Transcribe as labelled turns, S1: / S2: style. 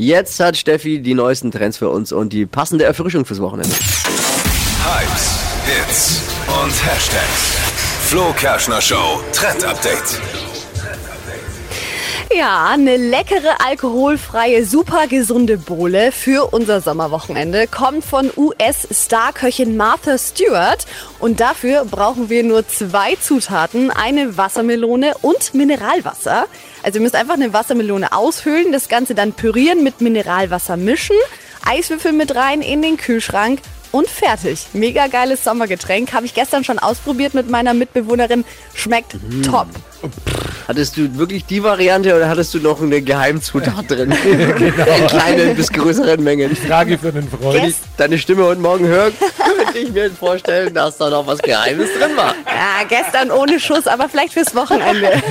S1: Jetzt hat Steffi die neuesten Trends für uns und die passende Erfrischung fürs Wochenende.
S2: Hypes, Hits und Hashtags. Flo Kerschner Show Trend Update.
S3: Ja, eine leckere, alkoholfreie, super gesunde Bohle für unser Sommerwochenende kommt von US-Starköchin Martha Stewart. Und dafür brauchen wir nur zwei Zutaten, eine Wassermelone und Mineralwasser. Also ihr müsst einfach eine Wassermelone aushöhlen, das Ganze dann pürieren, mit Mineralwasser mischen, Eiswürfel mit rein in den Kühlschrank und fertig. Mega geiles Sommergetränk. Habe ich gestern schon ausprobiert mit meiner Mitbewohnerin. Schmeckt top.
S1: Hattest du wirklich die Variante oder hattest du noch eine Geheimzutat drin? In kleinen bis größeren Mengen.
S4: Frage für einen Freund.
S3: Yes.
S1: Deine Stimme heute Morgen hören, könnte ich mir vorstellen, dass da noch was Geheimes drin war.
S3: Ja, gestern ohne Schuss, aber vielleicht fürs Wochenende.